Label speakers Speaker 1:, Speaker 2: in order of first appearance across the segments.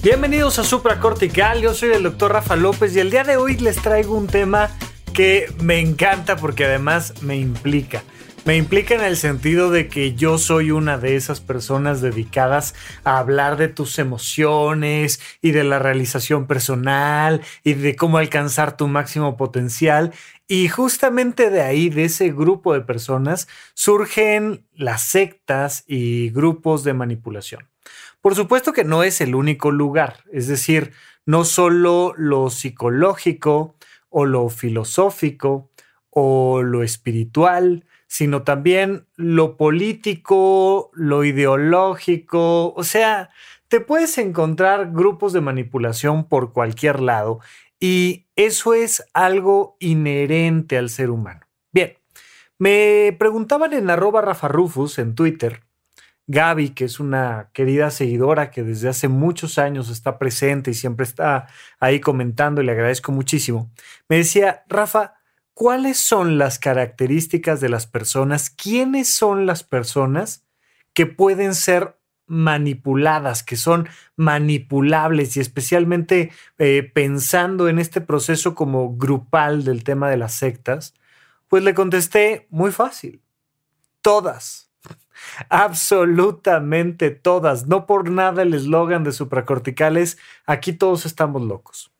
Speaker 1: Bienvenidos a Supracortical, yo soy el doctor Rafa López y el día de hoy les traigo un tema que me encanta porque además me implica. Me implica en el sentido de que yo soy una de esas personas dedicadas a hablar de tus emociones y de la realización personal y de cómo alcanzar tu máximo potencial. Y justamente de ahí, de ese grupo de personas, surgen las sectas y grupos de manipulación. Por supuesto que no es el único lugar, es decir, no solo lo psicológico o lo filosófico o lo espiritual, sino también lo político, lo ideológico, o sea, te puedes encontrar grupos de manipulación por cualquier lado y eso es algo inherente al ser humano. Bien, me preguntaban en arroba Rafa Rufus en Twitter, Gaby, que es una querida seguidora que desde hace muchos años está presente y siempre está ahí comentando y le agradezco muchísimo, me decía, Rafa, cuáles son las características de las personas, quiénes son las personas que pueden ser manipuladas, que son manipulables y especialmente eh, pensando en este proceso como grupal del tema de las sectas, pues le contesté muy fácil, todas, absolutamente todas, no por nada el eslogan de supracorticales, aquí todos estamos locos.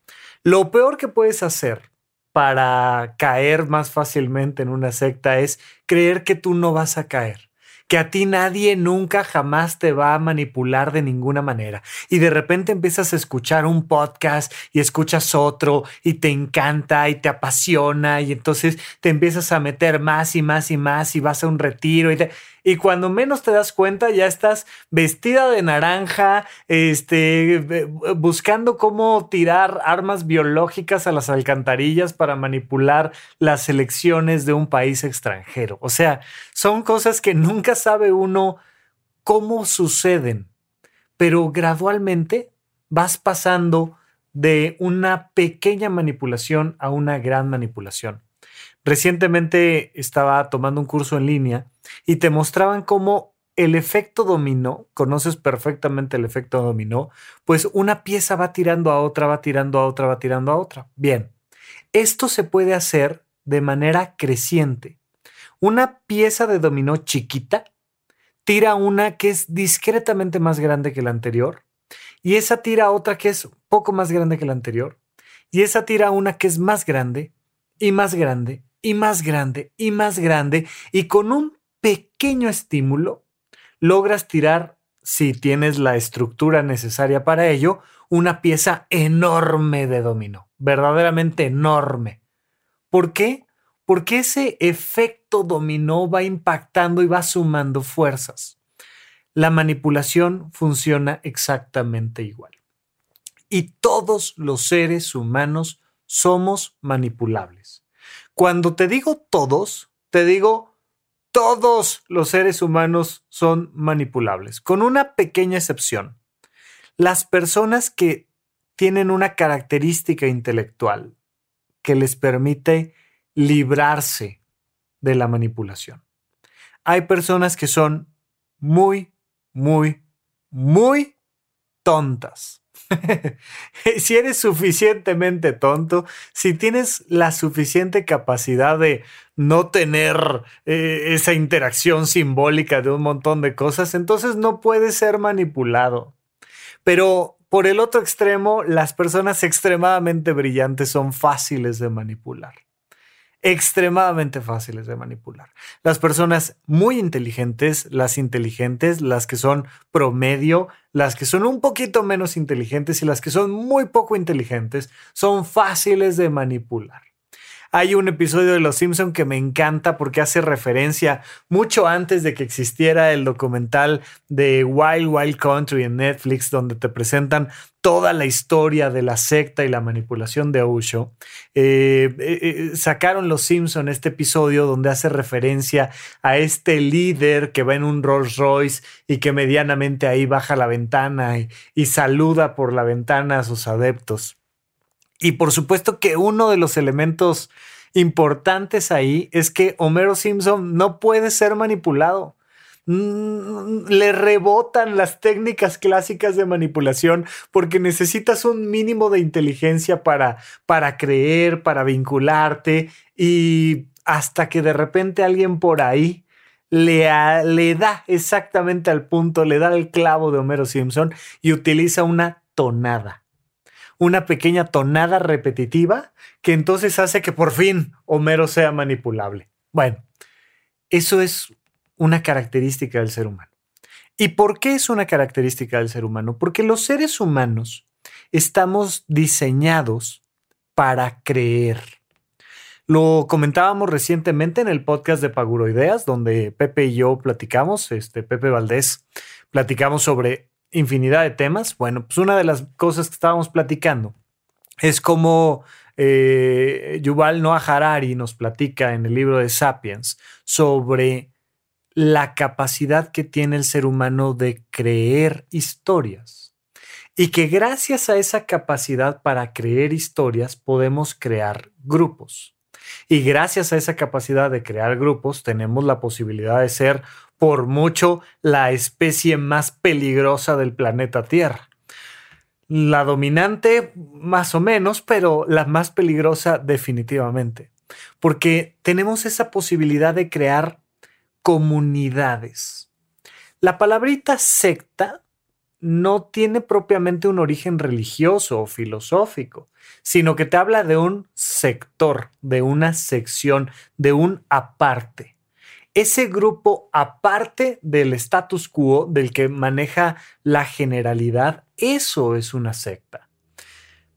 Speaker 1: Lo peor que puedes hacer para caer más fácilmente en una secta es creer que tú no vas a caer que a ti nadie nunca jamás te va a manipular de ninguna manera. Y de repente empiezas a escuchar un podcast y escuchas otro y te encanta y te apasiona y entonces te empiezas a meter más y más y más y vas a un retiro y te y cuando menos te das cuenta ya estás vestida de naranja, este, buscando cómo tirar armas biológicas a las alcantarillas para manipular las elecciones de un país extranjero. O sea, son cosas que nunca sabe uno cómo suceden, pero gradualmente vas pasando de una pequeña manipulación a una gran manipulación. Recientemente estaba tomando un curso en línea y te mostraban cómo el efecto dominó, conoces perfectamente el efecto dominó, pues una pieza va tirando a otra, va tirando a otra, va tirando a otra. Bien, esto se puede hacer de manera creciente. Una pieza de dominó chiquita tira una que es discretamente más grande que la anterior y esa tira otra que es poco más grande que la anterior y esa tira una que es más grande y más grande y más grande y más grande y con un pequeño estímulo logras tirar, si tienes la estructura necesaria para ello, una pieza enorme de dominó, verdaderamente enorme. ¿Por qué? Porque ese efecto dominó va impactando y va sumando fuerzas. La manipulación funciona exactamente igual. Y todos los seres humanos somos manipulables. Cuando te digo todos, te digo todos los seres humanos son manipulables, con una pequeña excepción. Las personas que tienen una característica intelectual que les permite librarse de la manipulación. Hay personas que son muy, muy, muy tontas. si eres suficientemente tonto, si tienes la suficiente capacidad de no tener eh, esa interacción simbólica de un montón de cosas, entonces no puedes ser manipulado. Pero por el otro extremo, las personas extremadamente brillantes son fáciles de manipular extremadamente fáciles de manipular. Las personas muy inteligentes, las inteligentes, las que son promedio, las que son un poquito menos inteligentes y las que son muy poco inteligentes, son fáciles de manipular. Hay un episodio de Los Simpson que me encanta porque hace referencia mucho antes de que existiera el documental de Wild Wild Country en Netflix, donde te presentan toda la historia de la secta y la manipulación de Osho. Eh, eh, eh, sacaron Los Simpson este episodio donde hace referencia a este líder que va en un Rolls Royce y que medianamente ahí baja la ventana y saluda por la ventana a sus adeptos. Y por supuesto que uno de los elementos importantes ahí es que Homero Simpson no puede ser manipulado. Mm, le rebotan las técnicas clásicas de manipulación porque necesitas un mínimo de inteligencia para, para creer, para vincularte y hasta que de repente alguien por ahí le, le da exactamente al punto, le da el clavo de Homero Simpson y utiliza una tonada una pequeña tonada repetitiva que entonces hace que por fin Homero sea manipulable. Bueno, eso es una característica del ser humano. ¿Y por qué es una característica del ser humano? Porque los seres humanos estamos diseñados para creer. Lo comentábamos recientemente en el podcast de Paguroideas, donde Pepe y yo platicamos, este Pepe Valdés, platicamos sobre infinidad de temas. Bueno, pues una de las cosas que estábamos platicando es como eh, Yuval Noah Harari nos platica en el libro de Sapiens sobre la capacidad que tiene el ser humano de creer historias. Y que gracias a esa capacidad para creer historias podemos crear grupos. Y gracias a esa capacidad de crear grupos tenemos la posibilidad de ser por mucho la especie más peligrosa del planeta Tierra. La dominante, más o menos, pero la más peligrosa definitivamente. Porque tenemos esa posibilidad de crear comunidades. La palabrita secta no tiene propiamente un origen religioso o filosófico, sino que te habla de un sector, de una sección, de un aparte ese grupo aparte del status quo del que maneja la generalidad, eso es una secta.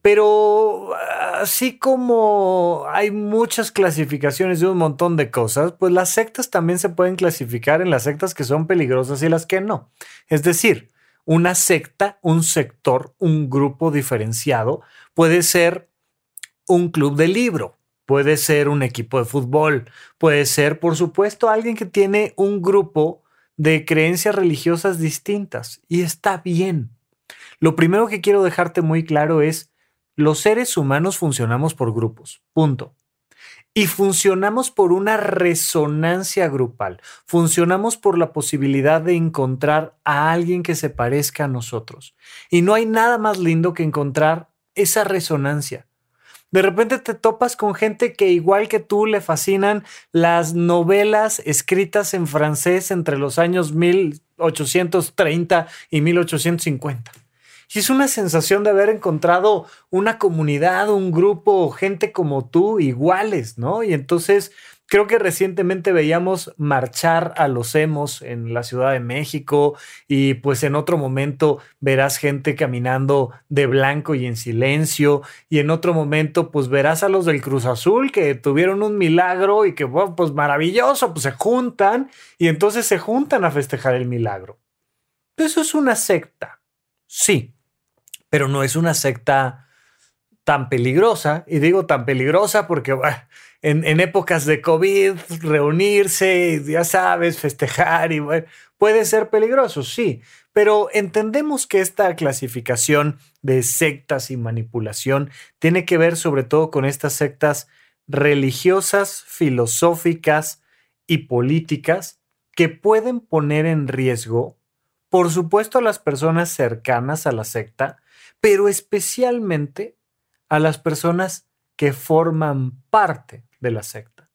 Speaker 1: Pero así como hay muchas clasificaciones de un montón de cosas, pues las sectas también se pueden clasificar en las sectas que son peligrosas y las que no. Es decir, una secta, un sector, un grupo diferenciado puede ser un club de libro, puede ser un equipo de fútbol, puede ser, por supuesto, alguien que tiene un grupo de creencias religiosas distintas y está bien. Lo primero que quiero dejarte muy claro es, los seres humanos funcionamos por grupos, punto. Y funcionamos por una resonancia grupal, funcionamos por la posibilidad de encontrar a alguien que se parezca a nosotros. Y no hay nada más lindo que encontrar esa resonancia de repente te topas con gente que igual que tú le fascinan las novelas escritas en francés entre los años 1830 y 1850. Y es una sensación de haber encontrado una comunidad, un grupo, gente como tú, iguales, ¿no? Y entonces Creo que recientemente veíamos marchar a los emos en la Ciudad de México y pues en otro momento verás gente caminando de blanco y en silencio y en otro momento pues verás a los del Cruz Azul que tuvieron un milagro y que pues maravilloso, pues se juntan y entonces se juntan a festejar el milagro. Eso es una secta, sí, pero no es una secta tan peligrosa y digo tan peligrosa porque en, épocas de COVID, reunirse, ya sabes, festejar y puede ser peligroso, sí, pero entendemos que esta clasificación de sectas y manipulación tiene que ver sobre todo con estas sectas religiosas, filosóficas y políticas que pueden poner en riesgo, por supuesto, a las personas cercanas a la secta, pero especialmente a las personas que forman parte de la secta.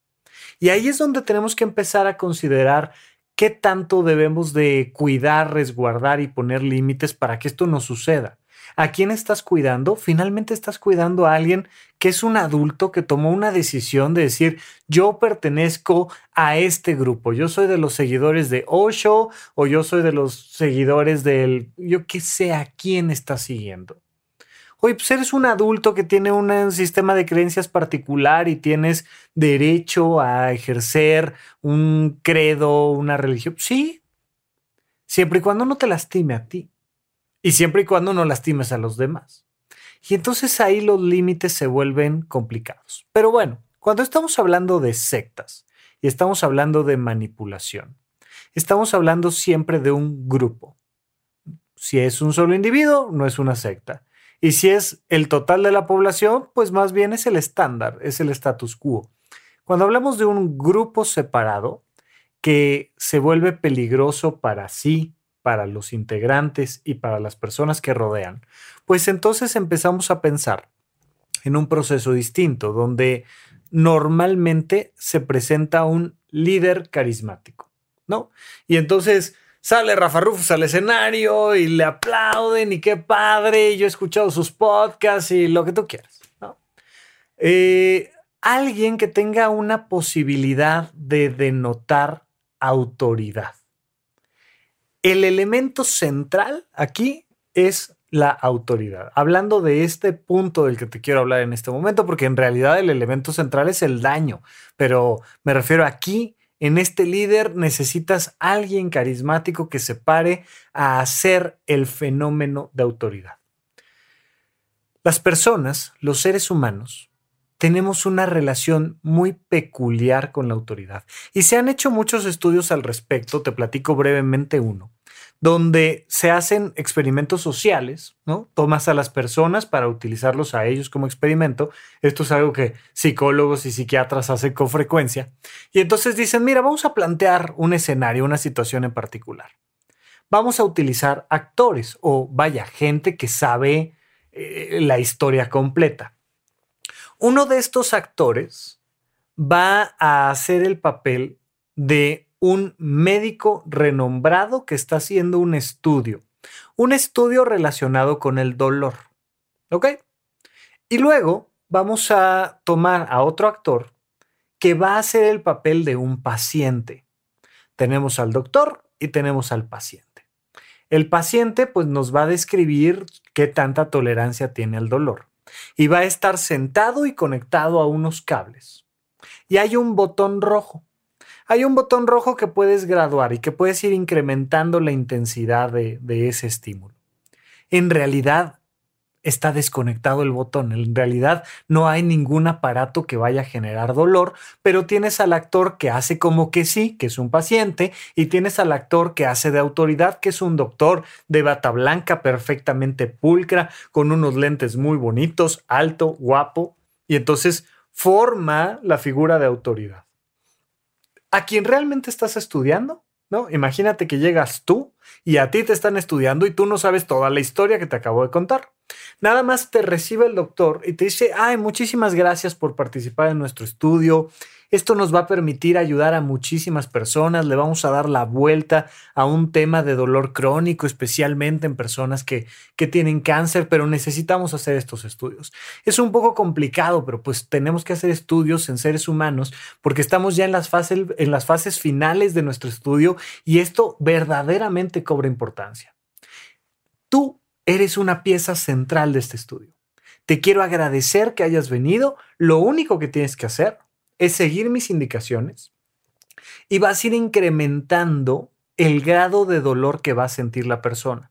Speaker 1: Y ahí es donde tenemos que empezar a considerar qué tanto debemos de cuidar, resguardar y poner límites para que esto no suceda. ¿A quién estás cuidando? Finalmente estás cuidando a alguien que es un adulto que tomó una decisión de decir, yo pertenezco a este grupo, yo soy de los seguidores de Osho o yo soy de los seguidores del, yo qué sé a quién estás siguiendo. Oye, pues eres un adulto que tiene un sistema de creencias particular y tienes derecho a ejercer un credo, una religión. Sí, siempre y cuando no te lastime a ti y siempre y cuando no lastimes a los demás. Y entonces ahí los límites se vuelven complicados. Pero bueno, cuando estamos hablando de sectas y estamos hablando de manipulación, estamos hablando siempre de un grupo. Si es un solo individuo, no es una secta. Y si es el total de la población, pues más bien es el estándar, es el status quo. Cuando hablamos de un grupo separado que se vuelve peligroso para sí, para los integrantes y para las personas que rodean, pues entonces empezamos a pensar en un proceso distinto, donde normalmente se presenta un líder carismático, ¿no? Y entonces sale Rafa Rufus al escenario y le aplauden y qué padre, yo he escuchado sus podcasts y lo que tú quieras. Eh, alguien que tenga una posibilidad de denotar autoridad. El elemento central aquí es la autoridad. Hablando de este punto del que te quiero hablar en este momento, porque en realidad el elemento central es el daño, pero me refiero aquí en este líder necesitas alguien carismático que se pare a hacer el fenómeno de autoridad. Las personas, los seres humanos, tenemos una relación muy peculiar con la autoridad y se han hecho muchos estudios al respecto, te platico brevemente uno donde se hacen experimentos sociales, ¿no? Tomas a las personas para utilizarlos a ellos como experimento. Esto es algo que psicólogos y psiquiatras hacen con frecuencia. Y entonces dicen, mira, vamos a plantear un escenario, una situación en particular. Vamos a utilizar actores o vaya, gente que sabe eh, la historia completa. Uno de estos actores va a hacer el papel de un médico renombrado que está haciendo un estudio, un estudio relacionado con el dolor. ¿Ok? Y luego vamos a tomar a otro actor que va a hacer el papel de un paciente. Tenemos al doctor y tenemos al paciente. El paciente pues nos va a describir qué tanta tolerancia tiene al dolor y va a estar sentado y conectado a unos cables. Y hay un botón rojo hay un botón rojo que puedes graduar y que puedes ir incrementando la intensidad de, ese estímulo. En realidad está desconectado el botón. En realidad no hay ningún aparato que vaya a generar dolor, pero tienes al actor que hace como que sí, que es un paciente, y tienes al actor que hace de autoridad, que es un doctor de bata blanca perfectamente pulcra, con unos lentes muy bonitos, alto, guapo, y entonces forma la figura de autoridad a quien realmente estás estudiando, ¿no? Imagínate que llegas tú y a ti te están estudiando y tú no sabes toda la historia que te acabo de contar. Nada más te recibe el doctor y te dice, ay, muchísimas gracias por participar en nuestro estudio. Esto nos va a permitir ayudar a muchísimas personas. Le vamos a dar la vuelta a un tema de dolor crónico, especialmente en personas que, que tienen cáncer, pero necesitamos hacer estos estudios. Es un poco complicado, pero pues tenemos que hacer estudios en seres humanos porque estamos ya en las fases, en las fases finales de nuestro estudio y esto verdaderamente cobra importancia. Tú eres una pieza central de este estudio. Te quiero agradecer que hayas venido. Lo único que tienes que hacer es seguir mis indicaciones y vas a ir incrementando el grado de dolor que va a sentir la persona.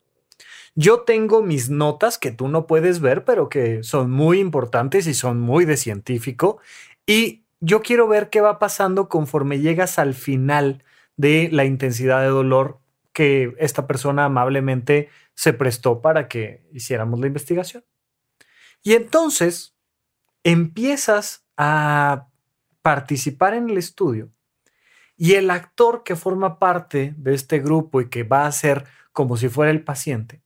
Speaker 1: Yo tengo mis notas que tú no puedes ver, pero que son muy importantes y son muy de científico. Y yo quiero ver qué va pasando conforme llegas al final de la intensidad de dolor que esta persona amablemente se prestó para que hiciéramos la investigación. Y entonces empiezas a participar en el estudio y el actor que forma parte de este grupo y que va a ser como si fuera el paciente,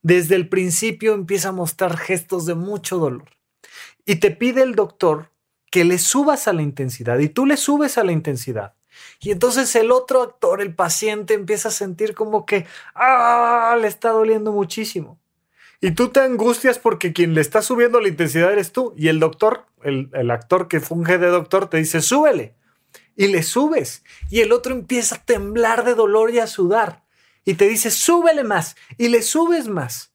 Speaker 1: desde el principio empieza a mostrar gestos de mucho dolor y te pide el doctor que le subas a la intensidad y tú le subes a la intensidad. Y entonces el otro actor, el paciente, empieza a sentir como que ah, le está doliendo muchísimo. Y tú te angustias porque quien le está subiendo la intensidad eres tú. Y el doctor, el, actor que funge de doctor, te dice, súbele. Y le subes. Y el otro empieza a temblar de dolor y a sudar. Y te dice, súbele más. Y le subes más.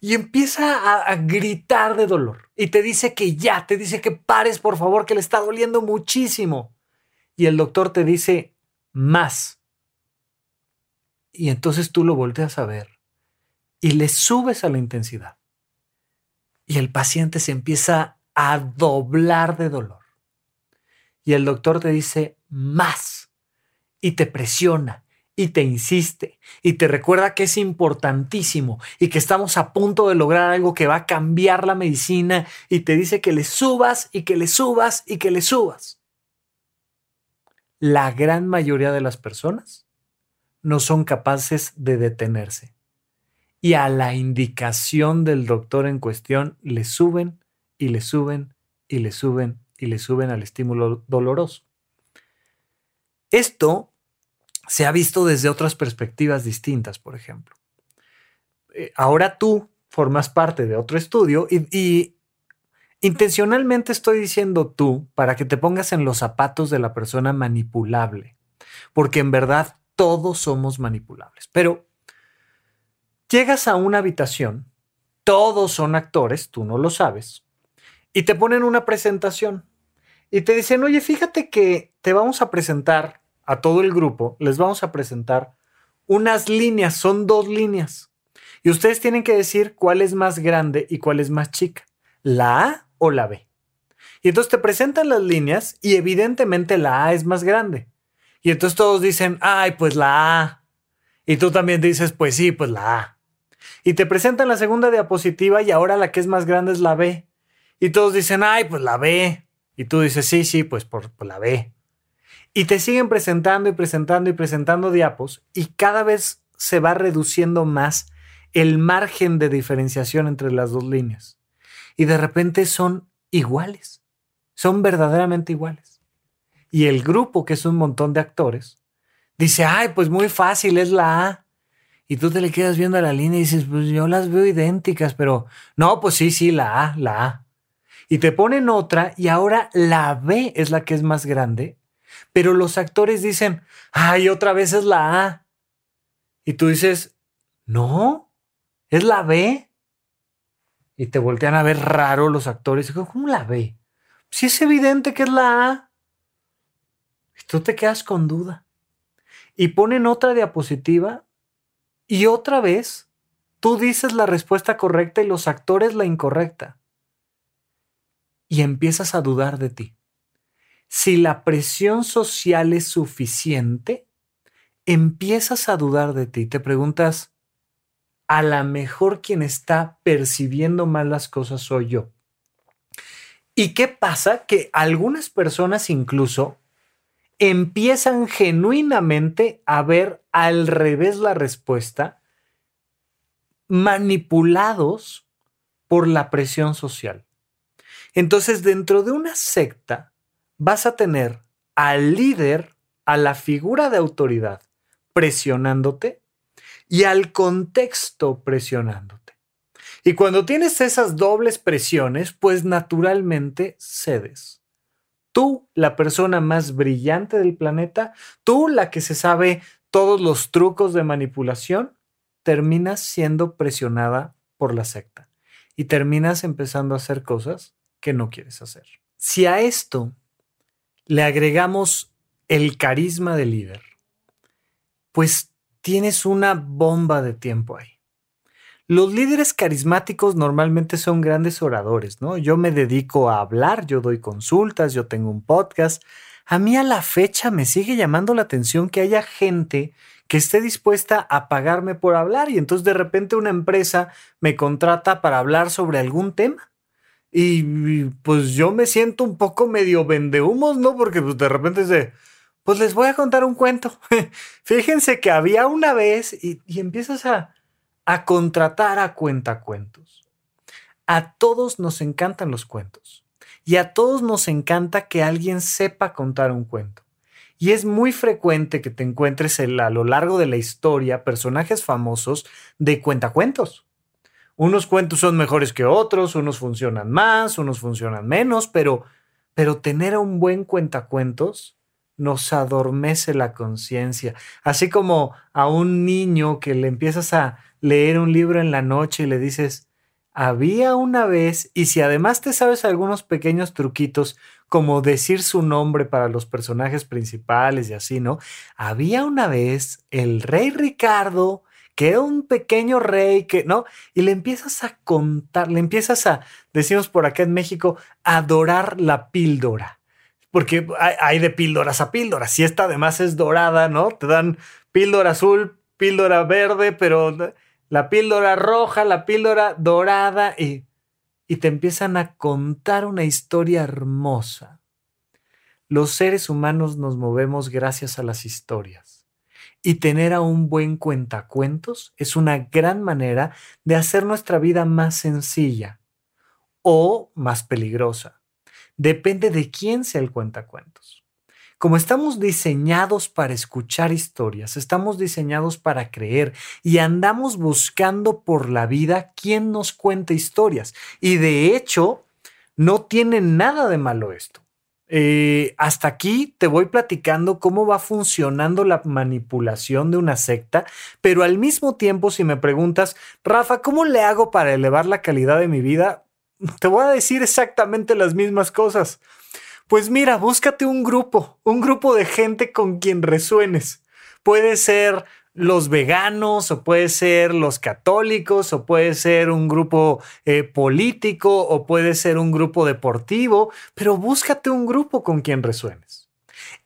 Speaker 1: y empieza a, gritar de dolor y te dice que ya, te dice que pares por favor, que le está doliendo muchísimo. Y el doctor te dice más. Y entonces tú lo volteas a ver y le subes a la intensidad. Y el paciente se empieza a doblar de dolor. Y el doctor te dice más y te presiona y te insiste y te recuerda que es importantísimo y que estamos a punto de lograr algo que va a cambiar la medicina y te dice que le subas y que le subas y que le subas. La gran mayoría de las personas no son capaces de detenerse y a la indicación del doctor en cuestión le suben y le suben y le suben y le suben al estímulo doloroso. Esto se ha visto desde otras perspectivas distintas, por ejemplo. Eh, ahora tú formas parte de otro estudio y, intencionalmente estoy diciendo tú para que te pongas en los zapatos de la persona manipulable, porque en verdad todos somos manipulables. Pero llegas a una habitación, todos son actores, tú no lo sabes, y te ponen una presentación y te dicen, oye, fíjate que te vamos a presentar a todo el grupo, les vamos a presentar unas líneas, son dos líneas. Y ustedes tienen que decir cuál es más grande y cuál es más chica, la A o la B. Y entonces te presentan las líneas y evidentemente la A es más grande. Y entonces todos dicen, ay, pues la A. Y tú también dices, pues sí, pues la A. Y te presentan la segunda diapositiva y ahora la que es más grande es la B. Y todos dicen, ay, pues la B. Y tú dices, sí, sí, pues por, la B. Y te siguen presentando y presentando y presentando diapos y cada vez se va reduciendo más el margen de diferenciación entre las dos líneas. Y de repente son iguales, son verdaderamente iguales. Y el grupo, que es un montón de actores, dice, ay, pues muy fácil, es la A. Y tú te le quedas viendo a la línea y dices, pues yo las veo idénticas, pero no, pues sí, sí, la A, la A. Y te ponen otra y ahora la B es la que es más grande pero los actores dicen, ay, otra vez es la A. Y tú dices, no, es la B. Y te voltean a ver raro los actores. Y ¿cómo la B? Si es evidente que es la A. Y tú te quedas con duda. Y ponen otra diapositiva y otra vez tú dices la respuesta correcta y los actores la incorrecta. Y empiezas a dudar de ti si la presión social es suficiente, empiezas a dudar de ti. Te preguntas, a lo mejor quien está percibiendo mal las cosas soy yo. ¿Y qué pasa? Que algunas personas incluso empiezan genuinamente a ver al revés la respuesta, manipulados por la presión social. Entonces, dentro de una secta, vas a tener al líder, a la figura de autoridad presionándote y al contexto presionándote. Y cuando tienes esas dobles presiones, pues naturalmente cedes. Tú, la persona más brillante del planeta, tú, la que se sabe todos los trucos de manipulación, terminas siendo presionada por la secta y terminas empezando a hacer cosas que no quieres hacer. Si a esto le agregamos el carisma del líder, pues tienes una bomba de tiempo ahí. Los líderes carismáticos normalmente son grandes oradores, ¿no? Yo me dedico a hablar, yo doy consultas, yo tengo un podcast. A mí a la fecha me sigue llamando la atención que haya gente que esté dispuesta a pagarme por hablar y entonces de repente una empresa me contrata para hablar sobre algún tema. Y pues yo me siento un poco medio vendehumos, ¿no? Porque pues de repente dice, pues les voy a contar un cuento. Fíjense que había una vez y, empiezas a, a contratar a cuentacuentos. A todos nos encantan los cuentos y a todos nos encanta que alguien sepa contar un cuento. Y es muy frecuente que te encuentres a lo largo de la historia personajes famosos de cuentacuentos. Unos cuentos son mejores que otros, unos funcionan más, unos funcionan menos, pero, pero tener a un buen cuentacuentos nos adormece la conciencia. Así como a un niño que le empiezas a leer un libro en la noche y le dices, había una vez, y si además te sabes algunos pequeños truquitos, como decir su nombre para los personajes principales y así, ¿no? Había una vez el rey Ricardo, que era un pequeño rey, que, ¿no? Y le empiezas a contar, le empiezas a, decimos por acá en México, adorar la píldora. Porque hay, de píldoras a píldoras. Si esta además es dorada, ¿no? Te dan píldora azul, píldora verde, pero la píldora roja, la píldora dorada y, y te empiezan a contar una historia hermosa. Los seres humanos nos movemos gracias a las historias. Y tener a un buen cuentacuentos es una gran manera de hacer nuestra vida más sencilla o más peligrosa. Depende de quién sea el cuentacuentos. Como estamos diseñados para escuchar historias, estamos diseñados para creer y andamos buscando por la vida quién nos cuenta historias. Y de hecho, no tiene nada de malo esto. Eh, hasta aquí te voy platicando cómo va funcionando la manipulación de una secta, pero al mismo tiempo si me preguntas, Rafa, ¿cómo le hago para elevar la calidad de mi vida? Te voy a decir exactamente las mismas cosas. Pues mira, búscate un grupo, un grupo de gente con quien resuenes. Puede ser los veganos o puede ser los católicos o puede ser un grupo eh, político o puede ser un grupo deportivo, pero búscate un grupo con quien resuenes.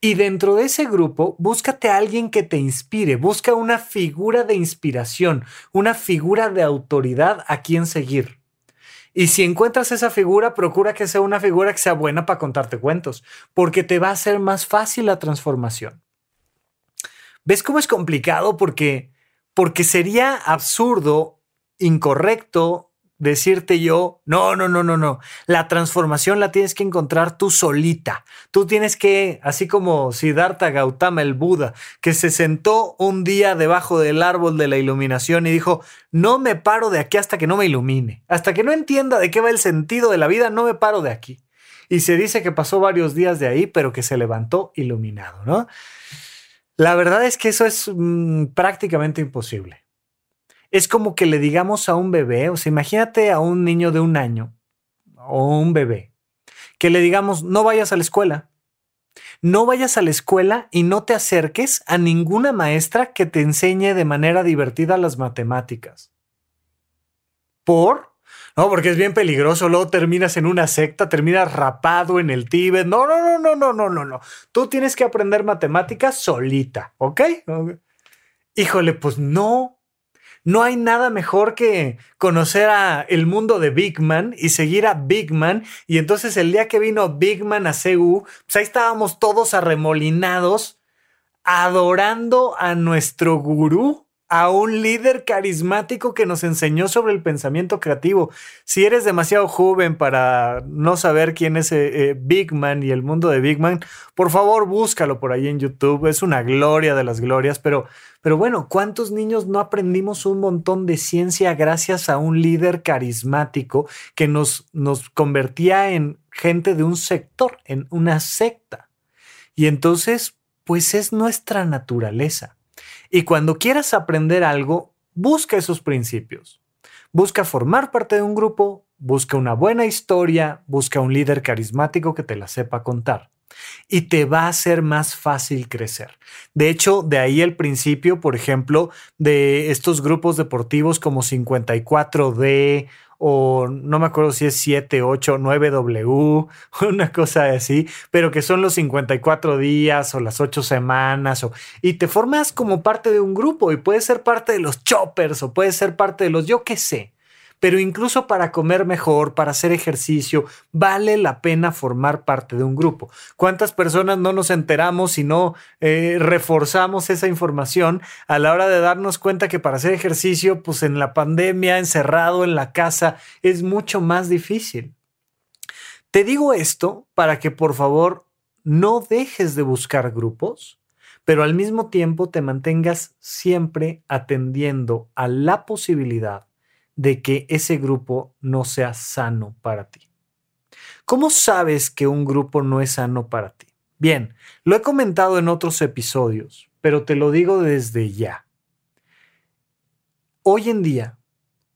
Speaker 1: Y dentro de ese grupo, búscate a alguien que te inspire, busca una figura de inspiración, una figura de autoridad a quien seguir. Y si encuentras esa figura, procura que sea una figura que sea buena para contarte cuentos, porque te va a hacer más fácil la transformación. ¿Ves cómo es complicado? Porque, porque sería absurdo, incorrecto, decirte yo, no, no, no, no, no. La transformación la tienes que encontrar tú solita. Tú tienes que, así como Siddhartha Gautama, el Buda, que se sentó un día debajo del árbol de la iluminación y dijo, no me paro de aquí hasta que no me ilumine. Hasta que no entienda de qué va el sentido de la vida, no me paro de aquí. Y se dice que pasó varios días de ahí, pero que se levantó iluminado, ¿no? La verdad es que eso es mm, prácticamente imposible es como que le digamos a un bebé, o sea, imagínate a un niño de un año o un bebé, que le digamos, no vayas a la escuela. No vayas a la escuela y no te acerques a ninguna maestra que te enseñe de manera divertida las matemáticas. ¿Por? No, porque es bien peligroso. Luego terminas en una secta, terminas rapado en el Tíbet. No, no, no, no, no, no, no, no. Tú tienes que aprender matemáticas solita, ¿ok? Híjole, pues no, no hay nada mejor que conocer a el mundo de Big Man y seguir a Big Man. Y entonces el día que vino Big Man a CU, pues ahí estábamos todos arremolinados, adorando a nuestro gurú a un líder carismático que nos enseñó sobre el pensamiento creativo. Si eres demasiado joven para no saber quién es eh, eh, Big Man y el mundo de Big Man, por favor búscalo por ahí en YouTube. Es una gloria de las glorias, pero, pero bueno, ¿cuántos niños no aprendimos un montón de ciencia gracias a un líder carismático que nos, nos convertía en gente de un sector, en una secta? Y entonces, pues es nuestra naturaleza. Y cuando quieras aprender algo, busca esos principios. Busca formar parte de un grupo, busca una buena historia, busca un líder carismático que te la sepa contar. Y te va a ser más fácil crecer. De hecho, de ahí el principio, por ejemplo, de estos grupos deportivos como 54D o no me acuerdo si es 7, 8, 9W, una cosa así, pero que son los 54 días o las 8 semanas, o, y te formas como parte de un grupo y puedes ser parte de los choppers o puedes ser parte de los yo qué sé pero incluso para comer mejor, para hacer ejercicio, vale la pena formar parte de un grupo. ¿Cuántas personas no nos enteramos y no eh, reforzamos esa información a la hora de darnos cuenta que para hacer ejercicio, pues en la pandemia, encerrado en la casa, es mucho más difícil? Te digo esto para que por favor no dejes de buscar grupos, pero al mismo tiempo te mantengas siempre atendiendo a la posibilidad de que ese grupo no sea sano para ti. ¿Cómo sabes que un grupo no es sano para ti? Bien, lo he comentado en otros episodios, pero te lo digo desde ya. Hoy en día,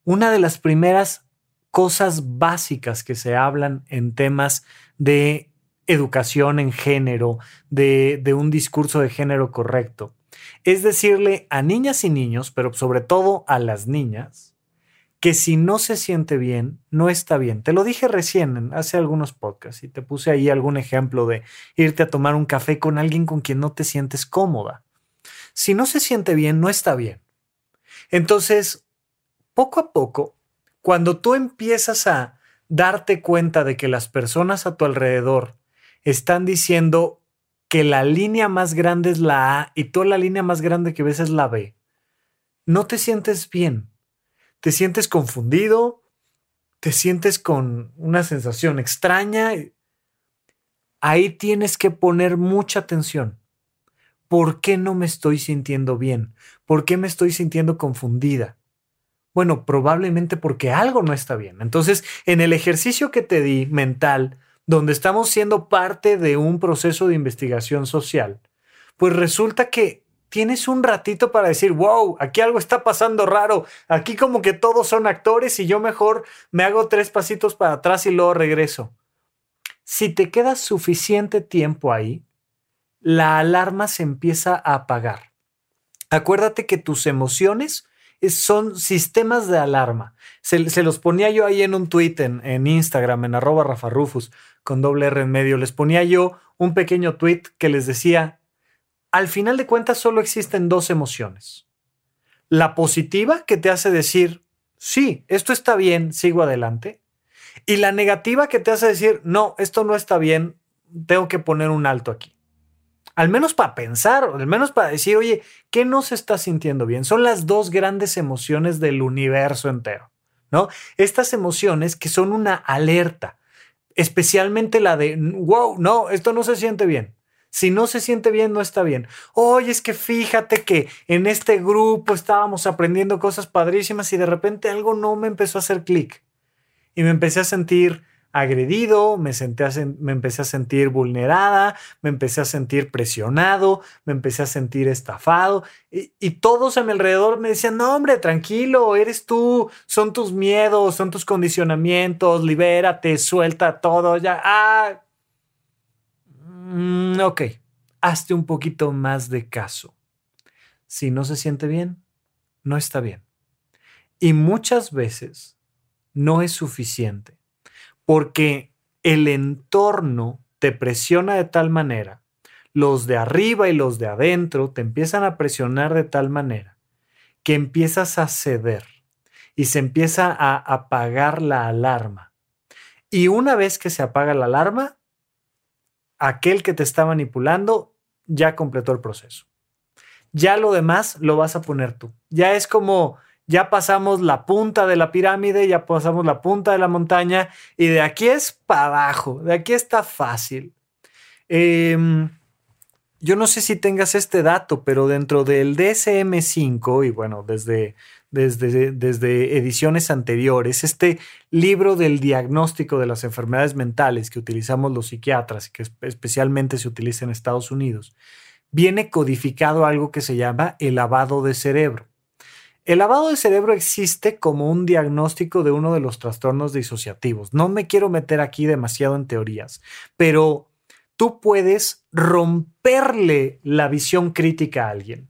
Speaker 1: una de las primeras cosas básicas que se hablan en temas de educación en género, de, de un discurso de género correcto. Es decirle a niñas y niños, pero sobre todo a las niñas, que si no se siente bien, no está bien. Te lo dije recién, hace algunos podcasts, y te puse ahí algún ejemplo de irte a tomar un café con alguien con quien no te sientes cómoda. Si no se siente bien, no está bien. Entonces, poco a poco, cuando tú empiezas a darte cuenta de que las personas a tu alrededor están diciendo que la línea más grande es la A y toda la línea más grande que ves es la B, no te sientes bien. Te sientes confundido, te sientes con una sensación extraña. Ahí tienes que poner mucha atención. ¿Por qué no me estoy sintiendo bien? ¿Por qué me estoy sintiendo confundida? Bueno, probablemente porque algo no está bien. Entonces, en el ejercicio que te di mental, donde estamos siendo parte de un proceso de investigación social, pues resulta que tienes un ratito para decir, wow, aquí algo está pasando raro, aquí como que todos son actores y yo mejor me hago tres pasitos para atrás y luego regreso. Si te quedas suficiente tiempo ahí, la alarma se empieza a apagar. Acuérdate que tus emociones son sistemas de alarma. Se, los ponía yo ahí en un tweet en, Instagram, en arroba Rafa Rufus, con doble R en medio. Les ponía yo un pequeño tweet que les decía, al final de cuentas solo existen dos emociones. La positiva que te hace decir, sí, esto está bien, sigo adelante. Y la negativa que te hace decir, no, esto no está bien, tengo que poner un alto aquí. Al menos para pensar, al menos para decir, oye, ¿qué no se está sintiendo bien? Son las dos grandes emociones del universo entero, ¿no? Estas emociones que son una alerta, especialmente la de, wow, no, esto no se siente bien. Si no se siente bien, no está bien. Oye, es que fíjate que en este grupo estábamos aprendiendo cosas padrísimas y de repente algo no me empezó a hacer clic. Y me empecé a sentir agredido, me, me empecé a sentir vulnerada, me empecé a sentir presionado, me empecé a sentir estafado y, y, todos a mi alrededor me decían, no hombre, tranquilo, eres tú, son tus miedos, son tus condicionamientos, libérate, suelta todo, ya, ah, Mm, ok, hazte un poquito más de caso. Si no se siente bien, no está bien. Y muchas veces no es suficiente porque el entorno te presiona de tal manera, los de arriba y los de adentro te empiezan a presionar de tal manera que empiezas a ceder y se empieza a apagar la alarma. Y una vez que se apaga la alarma, aquel que te está manipulando ya completó el proceso. Ya lo demás lo vas a poner tú. Ya es como, ya pasamos la punta de la pirámide, ya pasamos la punta de la montaña y de aquí es para abajo, de aquí está fácil. Em, yo no sé si tengas este dato, pero dentro del DSM5 y bueno, desde desde, desde ediciones anteriores, este libro del diagnóstico de las enfermedades mentales que utilizamos los psiquiatras y que especialmente se utiliza en Estados Unidos, viene codificado algo que se llama el lavado de cerebro. El lavado de cerebro existe como un diagnóstico de uno de los trastornos disociativos. No me quiero meter aquí demasiado en teorías, pero tú puedes romperle la visión crítica a alguien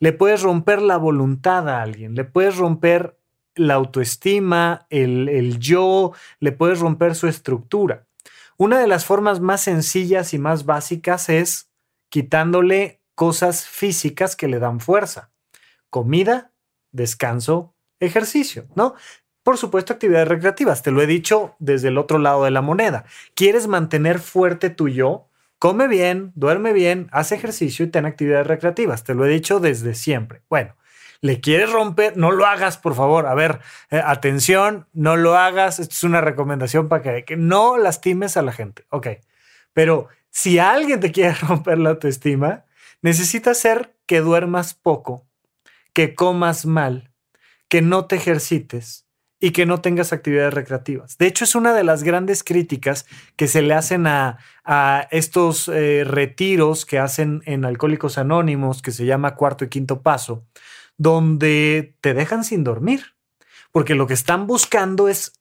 Speaker 1: le puedes romper la voluntad a alguien, le puedes romper la autoestima, el, el yo, le puedes romper su estructura. Una de las formas más sencillas y más básicas es quitándole cosas físicas que le dan fuerza. Comida, descanso, ejercicio, ¿no? Por supuesto, actividades recreativas. Te lo he dicho desde el otro lado de la moneda. ¿Quieres mantener fuerte tu yo? Come bien, duerme bien, hace ejercicio y ten actividades recreativas. Te lo he dicho desde siempre. Bueno, le quieres romper, no lo hagas, por favor. A ver, eh, atención, no lo hagas. Esto es una recomendación para que, que no lastimes a la gente. Ok, pero si alguien te quiere romper la autoestima, necesita hacer que duermas poco, que comas mal, que no te ejercites, y que no tengas actividades recreativas. De hecho, es una de las grandes críticas que se le hacen a, estos eh, retiros que hacen en Alcohólicos Anónimos, que se llama cuarto y quinto paso, donde te dejan sin dormir, porque lo que están buscando es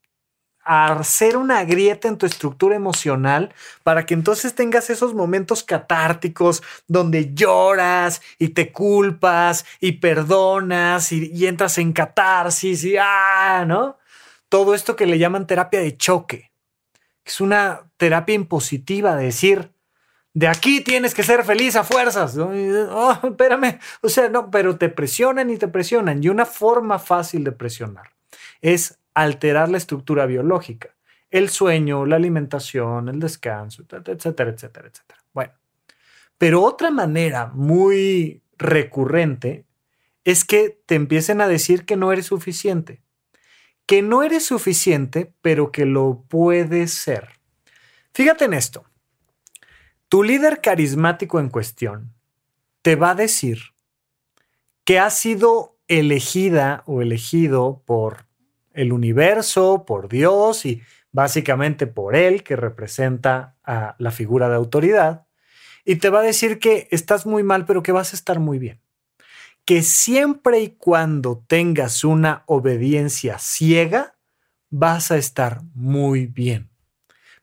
Speaker 1: hacer una grieta en tu estructura emocional para que entonces tengas esos momentos catárticos donde lloras y te culpas y perdonas y, entras en catarsis y ah, ¿no? Todo esto que le llaman terapia de choque. Es una terapia impositiva de decir, de aquí tienes que ser feliz a fuerzas. Oh, espérame. O sea, no, pero te presionan y te presionan. Y una forma fácil de presionar es alterar la estructura biológica, el sueño, la alimentación, el descanso, etcétera, etcétera, etcétera. Bueno, pero otra manera muy recurrente es que te empiecen a decir que no eres suficiente, que no eres suficiente, pero que lo puedes ser. Fíjate en esto. Tu líder carismático en cuestión te va a decir que ha sido elegida o elegido por el universo, por Dios y básicamente por Él, que representa a la figura de autoridad, y te va a decir que estás muy mal, pero que vas a estar muy bien. Que siempre y cuando tengas una obediencia ciega, vas a estar muy bien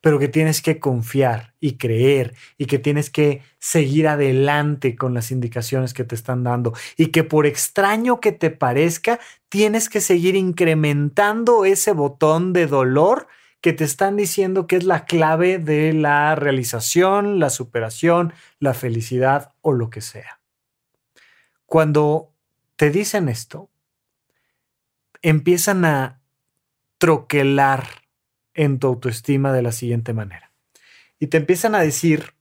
Speaker 1: pero que tienes que confiar y creer y que tienes que seguir adelante con las indicaciones que te están dando y que por extraño que te parezca, tienes que seguir incrementando ese botón de dolor que te están diciendo que es la clave de la realización, la superación, la felicidad o lo que sea. Cuando te dicen esto, empiezan a troquelar en tu autoestima de la siguiente manera. Y te empiezan a decir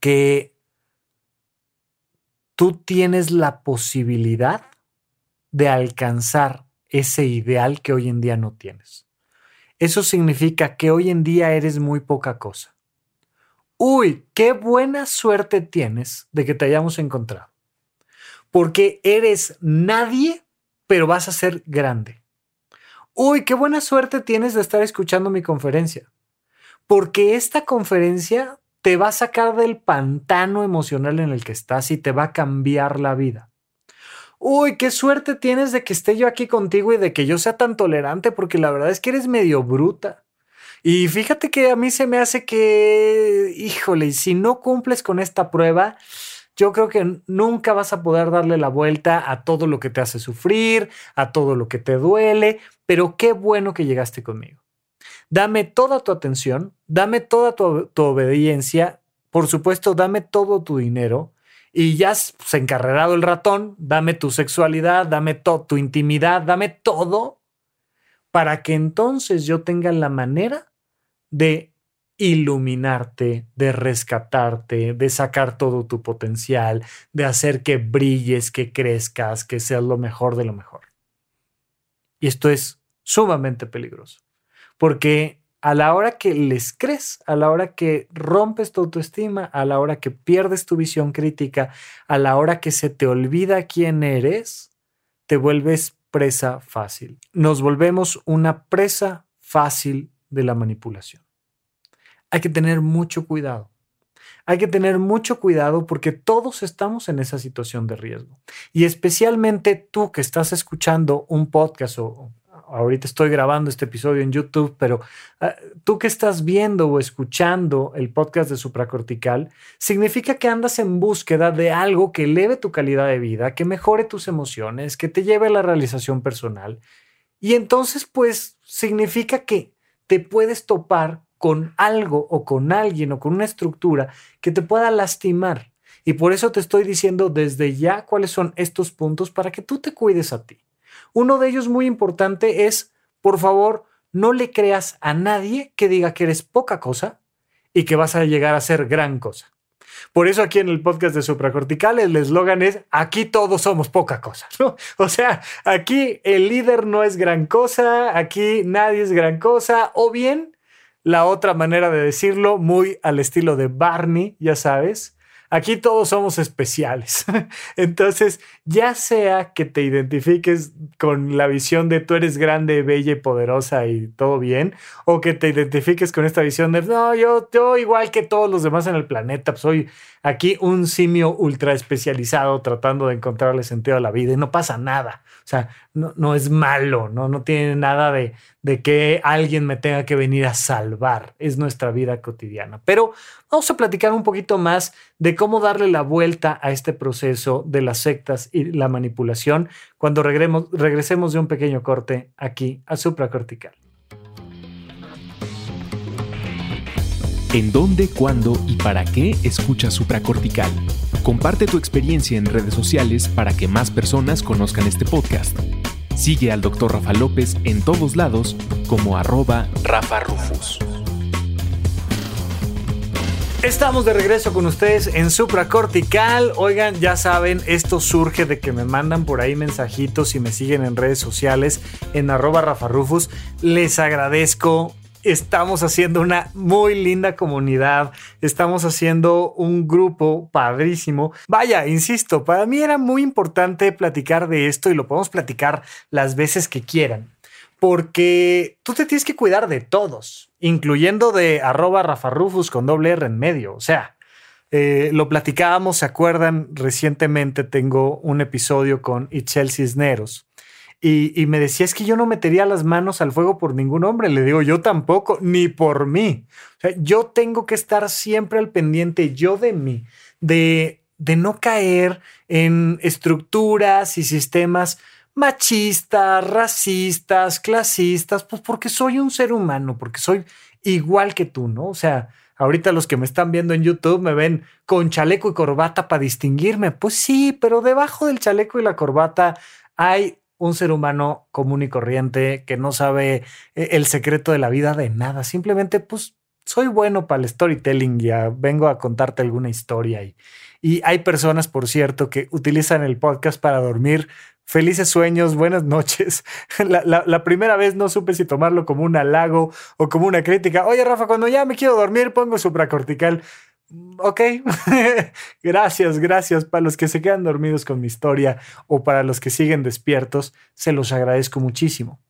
Speaker 1: que tú tienes la posibilidad de alcanzar ese ideal que hoy en día no tienes. Eso significa que hoy en día eres muy poca cosa. Uy, qué buena suerte tienes de que te hayamos encontrado. Porque eres nadie, pero vas a ser grande uy, qué buena suerte tienes de estar escuchando mi conferencia, porque esta conferencia te va a sacar del pantano emocional en el que estás y te va a cambiar la vida. Uy, qué suerte tienes de que esté yo aquí contigo y de que yo sea tan tolerante, porque la verdad es que eres medio bruta. Y fíjate que a mí se me hace que, híjole, si no cumples con esta prueba, yo creo que nunca vas a poder darle la vuelta a todo lo que te hace sufrir, a todo lo que te duele, pero qué bueno que llegaste conmigo. Dame toda tu atención, dame toda tu, obediencia, por supuesto, dame todo tu dinero y ya se pues, encarrerado el ratón, dame tu sexualidad, dame tu intimidad, dame todo para que entonces yo tenga la manera de iluminarte, de rescatarte, de sacar todo tu potencial, de hacer que brilles, que crezcas, que seas lo mejor de lo mejor. Y esto es sumamente peligroso, porque a la hora que les crees, a la hora que rompes tu autoestima, a la hora que pierdes tu visión crítica, a la hora que se te olvida quién eres, te vuelves presa fácil. Nos volvemos una presa fácil de la manipulación hay que tener mucho cuidado. Hay que tener mucho cuidado porque todos estamos en esa situación de riesgo. Y especialmente tú que estás escuchando un podcast o ahorita estoy grabando este episodio en YouTube, pero ah, tú que estás viendo o escuchando el podcast de supracortical, significa que andas en búsqueda de algo que eleve tu calidad de vida, que mejore tus emociones, que te lleve a la realización personal. Y entonces, pues, significa que te puedes topar con algo o con alguien o con una estructura que te pueda lastimar. Y por eso te estoy diciendo desde ya cuáles son estos puntos para que tú te cuides a ti. Uno de ellos muy importante es, por favor, no le creas a nadie que diga que eres poca cosa y que vas a llegar a ser gran cosa. Por eso aquí en el podcast de Supracortical el eslogan es, aquí todos somos poca cosa. O sea, aquí el líder no es gran cosa, aquí nadie es gran cosa, o bien la otra manera de decirlo, muy al estilo de Barney, ya sabes. Aquí todos somos especiales. Entonces, ya sea que te identifiques con la visión de tú eres grande, bella y poderosa y todo bien, o que te identifiques con esta visión de no, yo, igual que todos los demás en el planeta, soy aquí un simio ultra especializado tratando de encontrarle sentido a la vida y no pasa nada. O sea, no, no es malo, no, no tiene nada de, de que alguien me tenga que venir a salvar. Es nuestra vida cotidiana. Pero vamos a platicar un poquito más de cómo darle la vuelta a este proceso de las sectas y la manipulación cuando regresemos de un pequeño corte aquí a supracortical.
Speaker 2: ¿En dónde, cuándo y para qué escuchas supracortical? Comparte tu experiencia en redes sociales para que más personas conozcan este podcast. Sigue al Dr. Rafa López en todos lados como arroba Rafa Rufus.
Speaker 1: Estamos de regreso con ustedes en Supracortical. Oigan, ya saben, esto surge de que me mandan por ahí mensajitos y me siguen en redes sociales en arroba Rafa Rufus. Les agradezco estamos haciendo una muy linda comunidad, estamos haciendo un grupo padrísimo. Vaya, insisto, para mí era muy importante platicar de esto y lo podemos platicar las veces que quieran, porque tú te tienes que cuidar de todos, incluyendo de arroba rafarrufus con doble R en medio, o sea. Eh, lo platicábamos, ¿se acuerdan? Recientemente tengo un episodio con Itchel Cisneros, y, me decía, es que yo no metería las manos al fuego por ningún hombre. Le digo, yo tampoco, ni por mí. O sea, yo tengo que estar siempre al pendiente, yo de mí, de, de no caer en estructuras y sistemas machistas, racistas, clasistas, pues porque soy un ser humano, porque soy igual que tú, ¿no? O sea, ahorita los que me están viendo en YouTube me ven con chaleco y corbata para distinguirme. Pues sí, pero debajo del chaleco y la corbata hay un ser humano común y corriente que no sabe eh, el secreto de la vida de nada. Simplemente, pues, soy bueno para el storytelling, ya vengo a contarte alguna historia. Y, y hay personas, por cierto, que utilizan el podcast para dormir. Felices sueños, buenas noches. La, la, primera vez no supe si tomarlo como un halago o como una crítica. Oye, Rafa, cuando ya me quiero dormir, pongo supracortical. Ok, gracias, gracias. Para los que se quedan dormidos con mi historia o para los que siguen despiertos, se los agradezco muchísimo.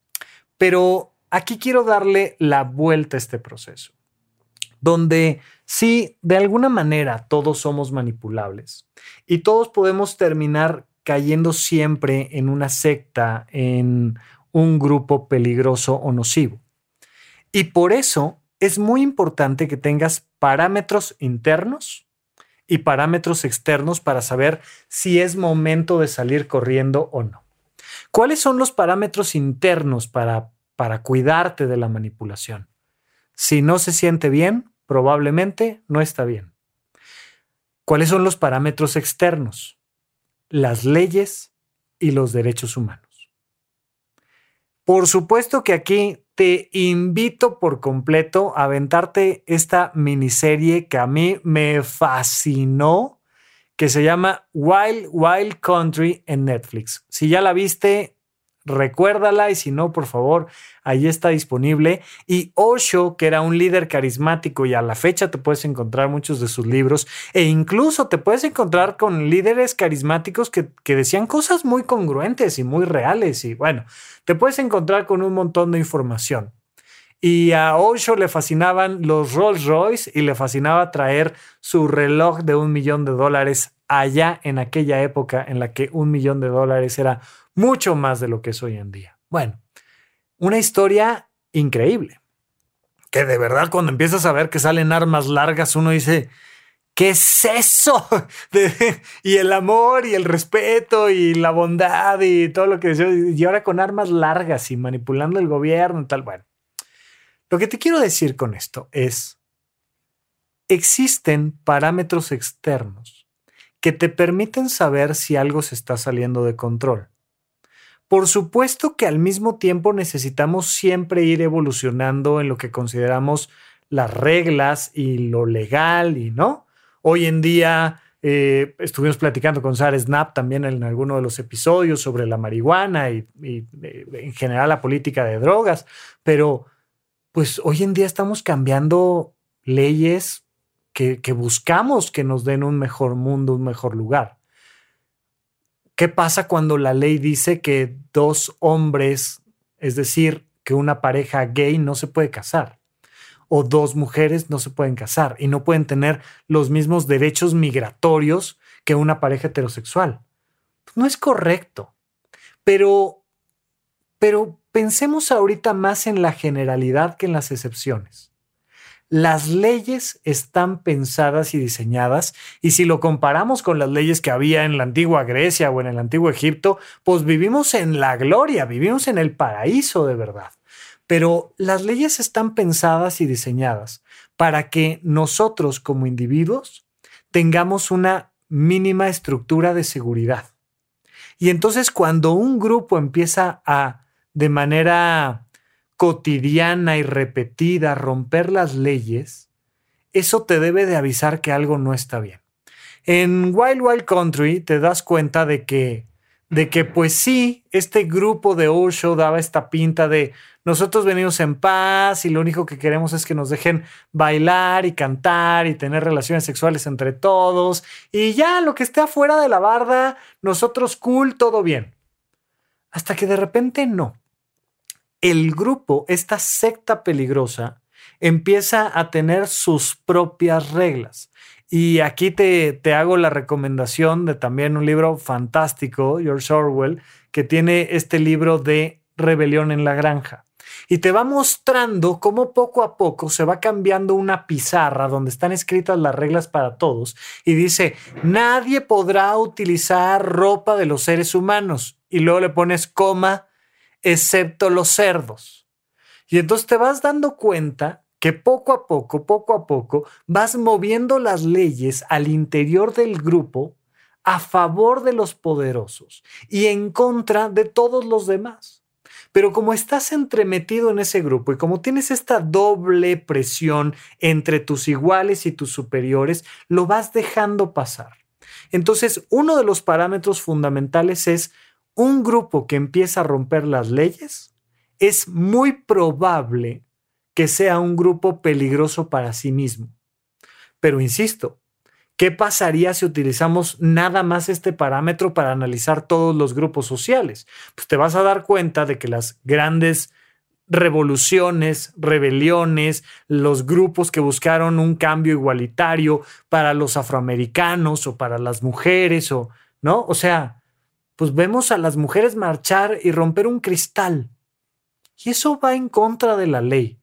Speaker 1: Pero aquí quiero darle la vuelta a este proceso, donde sí, de alguna manera todos somos manipulables y todos podemos terminar cayendo siempre en una secta, en un grupo peligroso o nocivo. Y por eso es muy importante que tengas parámetros internos y parámetros externos para saber si es momento de salir corriendo o no. ¿Cuáles son los parámetros internos para, para cuidarte de la manipulación? Si no se siente bien, probablemente no está bien. ¿Cuáles son los parámetros externos? Las leyes y los derechos humanos. Por supuesto que aquí te invito por completo a aventarte esta miniserie que a mí me fascinó, que se llama Wild Wild Country en Netflix. Si ya la viste, recuérdala y si no, por favor, ahí está disponible. Y Osho, que era un líder carismático y a la fecha te puedes encontrar muchos de sus libros e incluso te puedes encontrar con líderes carismáticos que, que decían cosas muy congruentes y muy reales y bueno, te puedes encontrar con un montón de información. Y a Osho le fascinaban los Rolls Royce y le fascinaba traer su reloj de un millón de dólares allá en aquella época en la que un millón de dólares era mucho más de lo que es hoy en día. Bueno, una historia increíble, que de verdad cuando empiezas a ver que salen armas largas, uno dice, ¿qué es eso? y el amor y el respeto y la bondad y todo lo que decía, y ahora con armas largas y manipulando el gobierno y tal. Bueno, lo que te quiero decir con esto es, existen parámetros externos que te permiten saber si algo se está saliendo de control. Por supuesto que al mismo tiempo necesitamos siempre ir evolucionando en lo que consideramos las reglas y lo legal y no. Hoy en día eh, estuvimos platicando con Sara Snap también en alguno de los episodios sobre la marihuana y, eh, en general la política de drogas, pero pues hoy en día estamos cambiando leyes que, que buscamos que nos den un mejor mundo, un mejor lugar. ¿Qué pasa cuando la ley dice que dos hombres, es decir, que una pareja gay no se puede casar? O dos mujeres no se pueden casar y no pueden tener los mismos derechos migratorios que una pareja heterosexual. No es correcto. Pero, pero pensemos ahorita más en la generalidad que en las excepciones. Las leyes están pensadas y diseñadas y si lo comparamos con las leyes que había en la antigua Grecia o en el antiguo Egipto, pues vivimos en la gloria, vivimos en el paraíso de verdad. Pero las leyes están pensadas y diseñadas para que nosotros como individuos tengamos una mínima estructura de seguridad. Y entonces cuando un grupo empieza a, de manera cotidiana y repetida, romper las leyes, eso te debe de avisar que algo no está bien. En Wild Wild Country te das cuenta de que, de que pues sí, este grupo de Osho daba esta pinta de nosotros venimos en paz y lo único que queremos es que nos dejen bailar y cantar y tener relaciones sexuales entre todos y ya lo que esté afuera de la barda, nosotros cool, todo bien. Hasta que de repente no el grupo, esta secta peligrosa, empieza a tener sus propias reglas. Y aquí te, te, hago la recomendación de también un libro fantástico, George Orwell, que tiene este libro de Rebelión en la Granja. Y te va mostrando cómo poco a poco se va cambiando una pizarra donde están escritas las reglas para todos. Y dice, nadie podrá utilizar ropa de los seres humanos. Y luego le pones coma, excepto los cerdos. Y entonces te vas dando cuenta que poco a poco, poco a poco, vas moviendo las leyes al interior del grupo a favor de los poderosos y en contra de todos los demás. Pero como estás entremetido en ese grupo y como tienes esta doble presión entre tus iguales y tus superiores, lo vas dejando pasar. Entonces, uno de los parámetros fundamentales es un grupo que empieza a romper las leyes, es muy probable que sea un grupo peligroso para sí mismo. Pero insisto, ¿qué pasaría si utilizamos nada más este parámetro para analizar todos los grupos sociales? Pues te vas a dar cuenta de que las grandes revoluciones, rebeliones, los grupos que buscaron un cambio igualitario para los afroamericanos o para las mujeres o, ¿no? O sea, pues vemos a las mujeres marchar y romper un cristal. Y eso va en contra de la ley.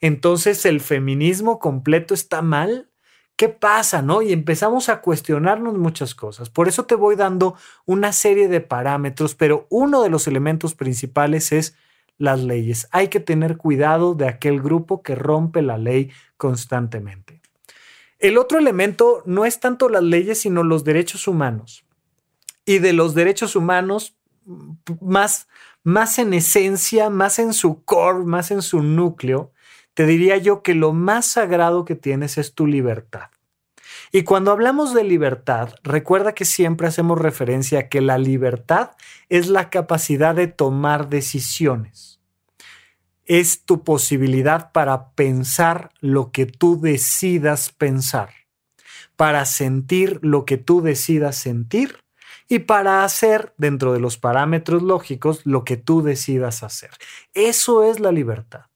Speaker 1: Entonces, ¿el feminismo completo está mal? ¿Qué pasa, no? Y empezamos a cuestionarnos muchas cosas. Por eso te voy dando una serie de parámetros, pero uno de los elementos principales es las leyes. Hay que tener cuidado de aquel grupo que rompe la ley constantemente. El otro elemento no es tanto las leyes, sino los derechos humanos y de los derechos humanos más, más en esencia, más en su core, más en su núcleo, te diría yo que lo más sagrado que tienes es tu libertad. Y cuando hablamos de libertad, recuerda que siempre hacemos referencia a que la libertad es la capacidad de tomar decisiones. Es tu posibilidad para pensar lo que tú decidas pensar, para sentir lo que tú decidas sentir y para hacer dentro de los parámetros lógicos lo que tú decidas hacer. Eso es la libertad.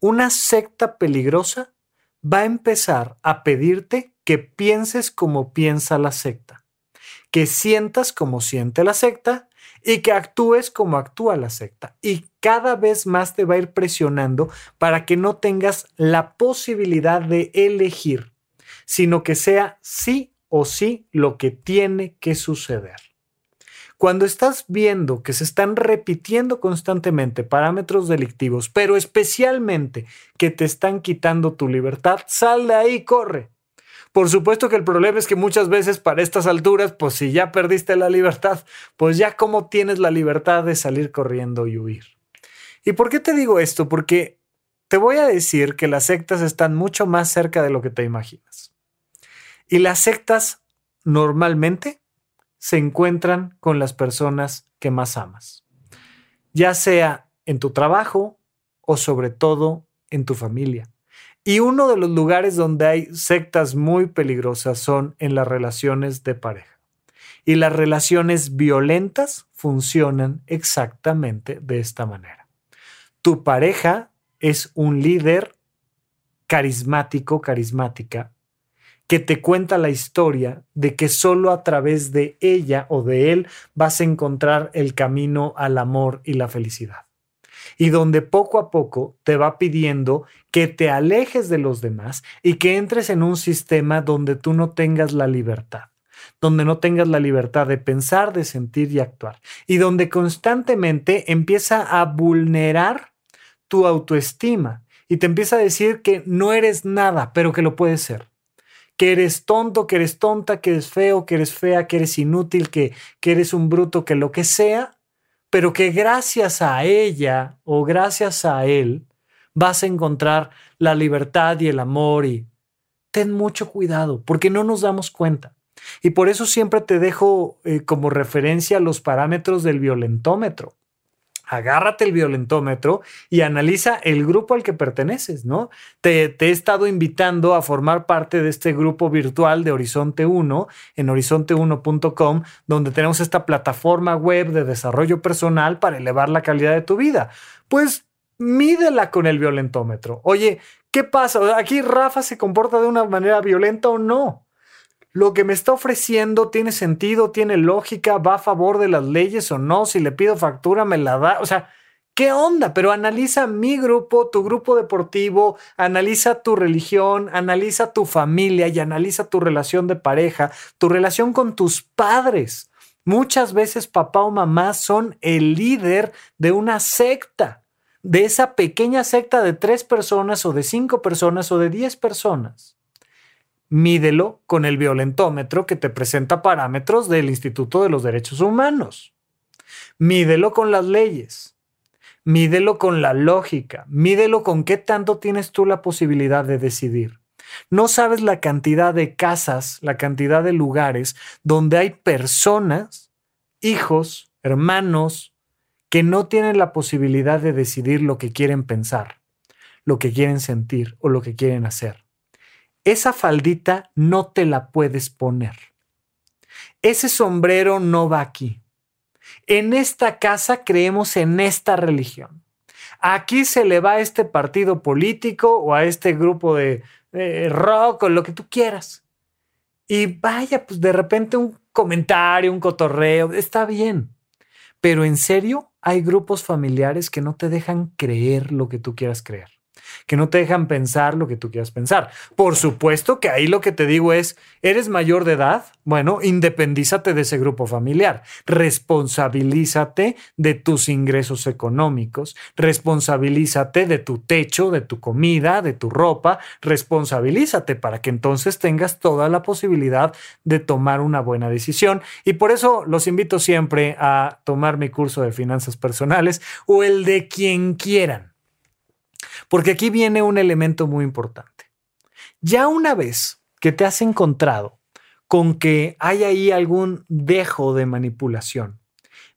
Speaker 1: Una secta peligrosa va a empezar a pedirte que pienses como piensa la secta, que sientas como siente la secta y que actúes como actúa la secta. Y cada vez más te va a ir presionando para que no tengas la posibilidad de elegir, sino que sea sí o sí lo que tiene que suceder. Cuando estás viendo que se están repitiendo constantemente parámetros delictivos, pero especialmente que te están quitando tu libertad, sal de ahí, corre. Por supuesto que el problema es que muchas veces para estas alturas, pues si ya perdiste la libertad, pues ya cómo tienes la libertad de salir corriendo y huir. ¿Y por qué te digo esto? Porque te voy a decir que las sectas están mucho más cerca de lo que te imaginas. Y las sectas normalmente se encuentran con las personas que más amas, ya sea en tu trabajo o sobre todo en tu familia. Y uno de los lugares donde hay sectas muy peligrosas son en las relaciones de pareja. Y las relaciones violentas funcionan exactamente de esta manera. Tu pareja es un líder carismático, carismática, que te cuenta la historia de que solo a través de ella o de él vas a encontrar el camino al amor y la felicidad. y donde poco a poco te va pidiendo que te alejes de los demás y que entres en un sistema donde tú no tengas la libertad donde no tengas la libertad de pensar, de sentir y actuar, y donde constantemente empieza a vulnerar tu autoestima y te empieza a decir que no eres nada, pero que lo puedes ser. Que eres tonto, que eres tonta, que eres feo, que eres fea, que eres inútil, que, que eres un bruto, que lo que sea, pero que gracias a ella o gracias a él vas a encontrar la libertad y el amor y ten mucho cuidado porque no nos damos cuenta. Y por eso siempre te dejo eh, como referencia los parámetros del violentómetro. Agárrate el violentómetro y analiza el grupo al que perteneces, ¿no? Te, he estado invitando a formar parte de este grupo virtual de Horizonte 1 en horizonte1.com, donde tenemos esta plataforma web de desarrollo personal para elevar la calidad de tu vida. Pues mídela con el violentómetro. Oye, ¿qué pasa? ¿Aquí Rafa se comporta de una manera violenta o no? Lo que me está ofreciendo tiene sentido, tiene lógica, va a favor de las leyes o no, si le pido factura me la da, o sea, ¿qué onda? Pero analiza mi grupo, tu grupo deportivo, analiza tu religión, analiza tu familia y analiza tu relación de pareja, tu relación con tus padres. Muchas veces papá o mamá son el líder de una secta, de esa pequeña secta de tres personas o de cinco personas o de diez personas mídelo con el violentómetro que te presenta parámetros del Instituto de los Derechos Humanos. Mídelo con las leyes. Mídelo con la lógica. Mídelo con qué tanto tienes tú la posibilidad de decidir. No sabes la cantidad de casas, la cantidad de lugares donde hay personas, hijos, hermanos, que no tienen la posibilidad de decidir lo que quieren pensar, lo que quieren sentir o lo que quieren hacer esa faldita no te la puedes poner. Ese sombrero no va aquí. En esta casa creemos en esta religión. Aquí se le va a este partido político o a este grupo de rock o lo que tú quieras. Y vaya, pues de repente un comentario, un cotorreo, está bien. Pero en serio, hay grupos familiares que no te dejan creer lo que tú quieras creer que no te dejan pensar lo que tú quieras pensar. Por supuesto que ahí lo que te digo es, ¿eres mayor de edad? Bueno, independízate de ese grupo familiar, responsabilízate de tus ingresos económicos, responsabilízate de tu techo, de tu comida, de tu ropa, responsabilízate para que entonces tengas toda la posibilidad de tomar una buena decisión. Y por eso los invito siempre a tomar mi curso de finanzas personales o el de quien quieran porque aquí viene un elemento muy importante. Ya una vez que te has encontrado con que hay ahí algún dejo de manipulación,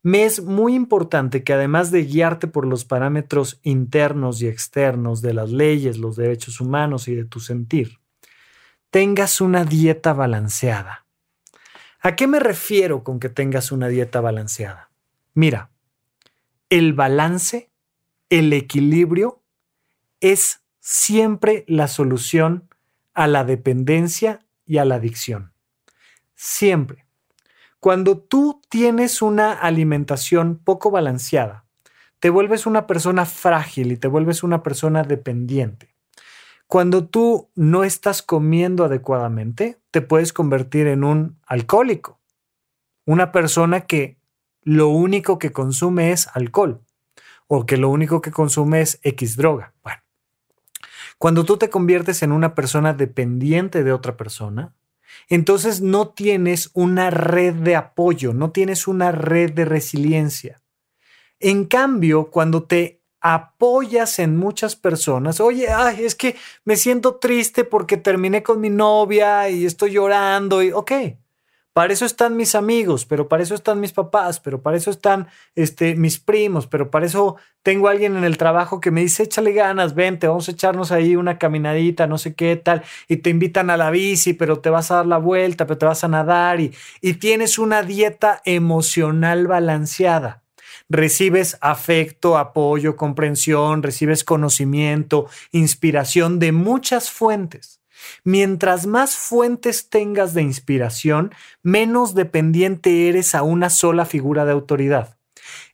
Speaker 1: me es muy importante que además de guiarte por los parámetros internos y externos de las leyes, los derechos humanos y de tu sentir, tengas una dieta balanceada. ¿A qué me refiero con que tengas una dieta balanceada? Mira, el balance, el equilibrio es siempre la solución a la dependencia y a la adicción. Siempre. Cuando tú tienes una alimentación poco balanceada, te vuelves una persona frágil y te vuelves una persona dependiente. Cuando tú no estás comiendo adecuadamente, te puedes convertir en un alcohólico, una persona que lo único que consume es alcohol o que lo único que consume es X droga. Bueno, cuando tú te conviertes en una persona dependiente de otra persona, entonces no tienes una red de apoyo, no tienes una red de resiliencia. En cambio, cuando te apoyas en muchas personas, oye, es que me siento triste porque terminé con mi novia y estoy llorando y, ok, para eso están mis amigos, pero para eso están mis papás, pero para eso están este, mis primos, pero para eso tengo alguien en el trabajo que me dice, échale ganas, vente, vamos a echarnos ahí una caminadita, no sé qué tal, y te invitan a la bici, pero te vas a dar la vuelta, pero te vas a nadar y, y tienes una dieta emocional balanceada. Recibes afecto, apoyo, comprensión, recibes conocimiento, inspiración de muchas fuentes Mientras más fuentes tengas de inspiración, menos dependiente eres a una sola figura de autoridad.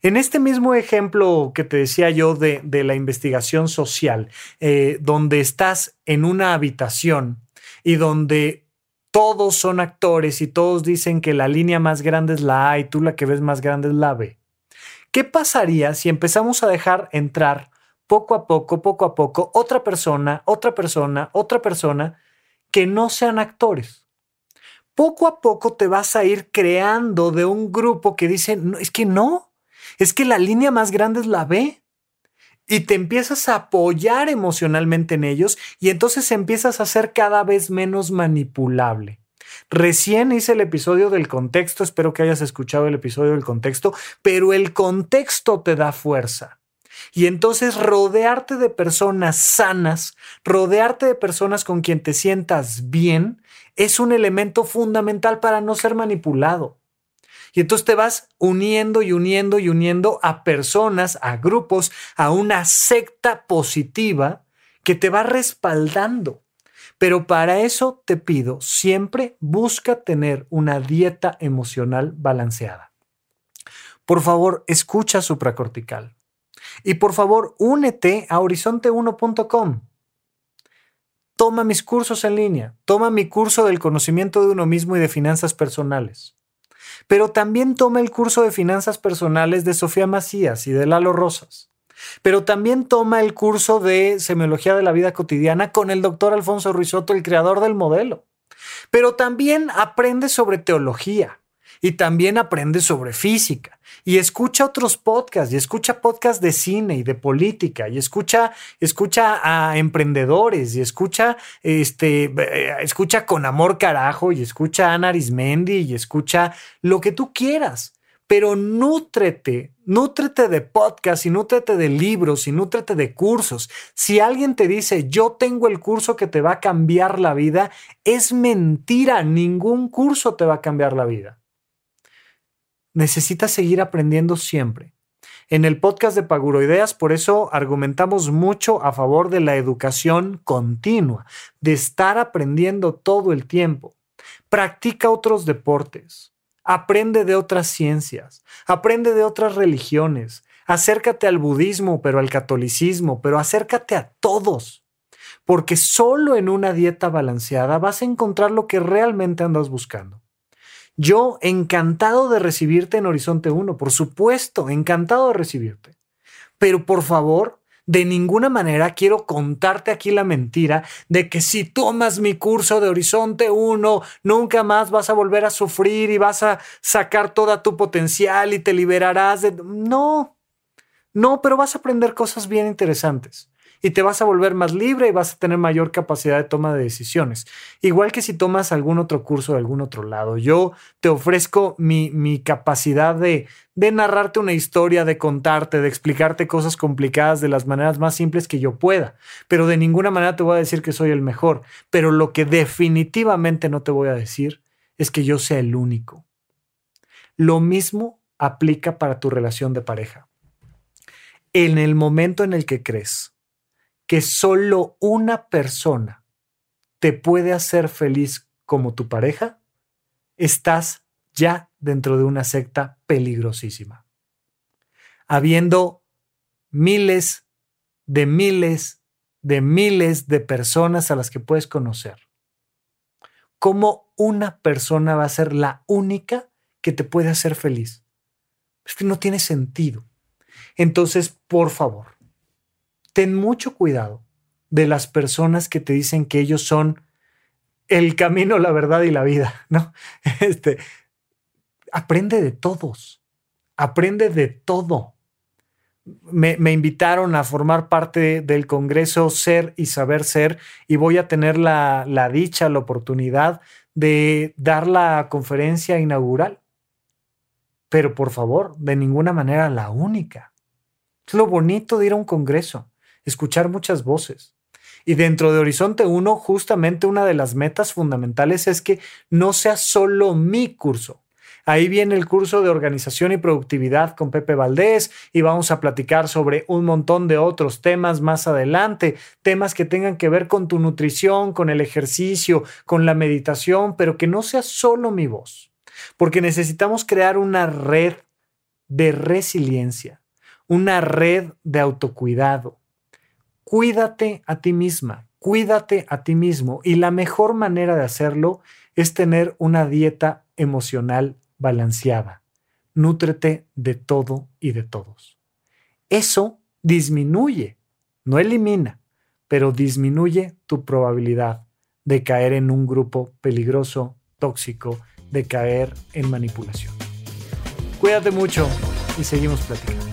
Speaker 1: En este mismo ejemplo que te decía yo de, la investigación social, eh, donde estás en una habitación y donde todos son actores y todos dicen que la línea más grande es la A y tú la que ves más grande es la B. ¿Qué pasaría si empezamos a dejar entrar poco a poco, poco a poco, otra persona, otra persona, otra persona que no sean actores? Poco a poco te vas a ir creando de un grupo que dice, es que no, es que la línea más grande es la B. Y te empiezas a apoyar emocionalmente en ellos y entonces empiezas a ser cada vez menos manipulable. Recién hice el episodio del contexto, espero que hayas escuchado el episodio del contexto, pero el contexto te da fuerza. Y entonces rodearte de personas sanas, rodearte de personas con quien te sientas bien, es un elemento fundamental para no ser manipulado. Y entonces te vas uniendo y uniendo y uniendo a personas, a grupos, a una secta positiva que te va respaldando. Pero para eso te pido, siempre busca tener una dieta emocional balanceada. Por favor, escucha supracortical. Y por favor, únete a horizonte1.com. Toma mis cursos en línea. Toma mi curso del conocimiento de uno mismo y de finanzas personales pero también toma el curso de finanzas personales de Sofía Macías y de Lalo Rosas. Pero también toma el curso de semiología de la vida cotidiana con el doctor Alfonso Ruizotto, el creador del modelo. Pero también aprende sobre teología y también aprende sobre física y escucha otros podcasts y escucha podcasts de cine y de política y escucha, escucha a emprendedores y escucha, este, eh, escucha con amor carajo y escucha a Ana Arismendi y escucha lo que tú quieras. Pero nútrete, nútrete de podcasts y nútrete de libros y nútrete de cursos. Si alguien te dice, yo tengo el curso que te va a cambiar la vida, es mentira, ningún curso te va a cambiar la vida necesitas seguir aprendiendo siempre. En el podcast de Paguroideas, por eso argumentamos mucho a favor de la educación continua, de estar aprendiendo todo el tiempo. Practica otros deportes, aprende de otras ciencias, aprende de otras religiones, acércate al budismo, pero al catolicismo, pero acércate a todos. Porque solo en una dieta balanceada vas a encontrar lo que realmente andas buscando. Yo encantado de recibirte en Horizonte 1, por supuesto, encantado de recibirte. Pero por favor, de ninguna manera quiero contarte aquí la mentira de que si tomas mi curso de Horizonte 1, nunca más vas a volver a sufrir y vas a sacar toda tu potencial y te liberarás de... No, no, pero vas a aprender cosas bien interesantes y te vas a volver más libre y vas a tener mayor capacidad de toma de decisiones. Igual que si tomas algún otro curso de algún otro lado. Yo te ofrezco mi, mi capacidad de, de narrarte una historia, de contarte, de explicarte cosas complicadas de las maneras más simples que yo pueda. Pero de ninguna manera te voy a decir que soy el mejor. Pero lo que definitivamente no te voy a decir es que yo sea el único. Lo mismo aplica para tu relación de pareja. En el momento en el que crees que solo una persona te puede hacer feliz como tu pareja, estás ya dentro de una secta peligrosísima. Habiendo miles de miles de miles de personas a las que puedes conocer. ¿Cómo una persona va a ser la única que te puede hacer feliz? Es que no tiene sentido. Entonces, por favor, ten mucho cuidado de las personas que te dicen que ellos son el camino, la verdad y la vida, ¿no? Este, aprende de todos, aprende de todo. Me, invitaron a formar parte del Congreso Ser y Saber Ser y voy a tener la, la dicha, la oportunidad de dar la conferencia inaugural. Pero por favor, de ninguna manera la única. Es lo bonito de ir a un Congreso escuchar muchas voces. Y dentro de Horizonte 1, justamente una de las metas fundamentales es que no sea solo mi curso. Ahí viene el curso de organización y productividad con Pepe Valdés y vamos a platicar sobre un montón de otros temas más adelante, temas que tengan que ver con tu nutrición, con el ejercicio, con la meditación, pero que no sea solo mi voz, porque necesitamos crear una red de resiliencia, una red de autocuidado. Cuídate a ti misma, cuídate a ti mismo y la mejor manera de hacerlo es tener una dieta emocional balanceada. Nútrete de todo y de todos. Eso disminuye, no elimina, pero disminuye tu probabilidad de caer en un grupo peligroso, tóxico, de caer en manipulación. Cuídate mucho y seguimos platicando.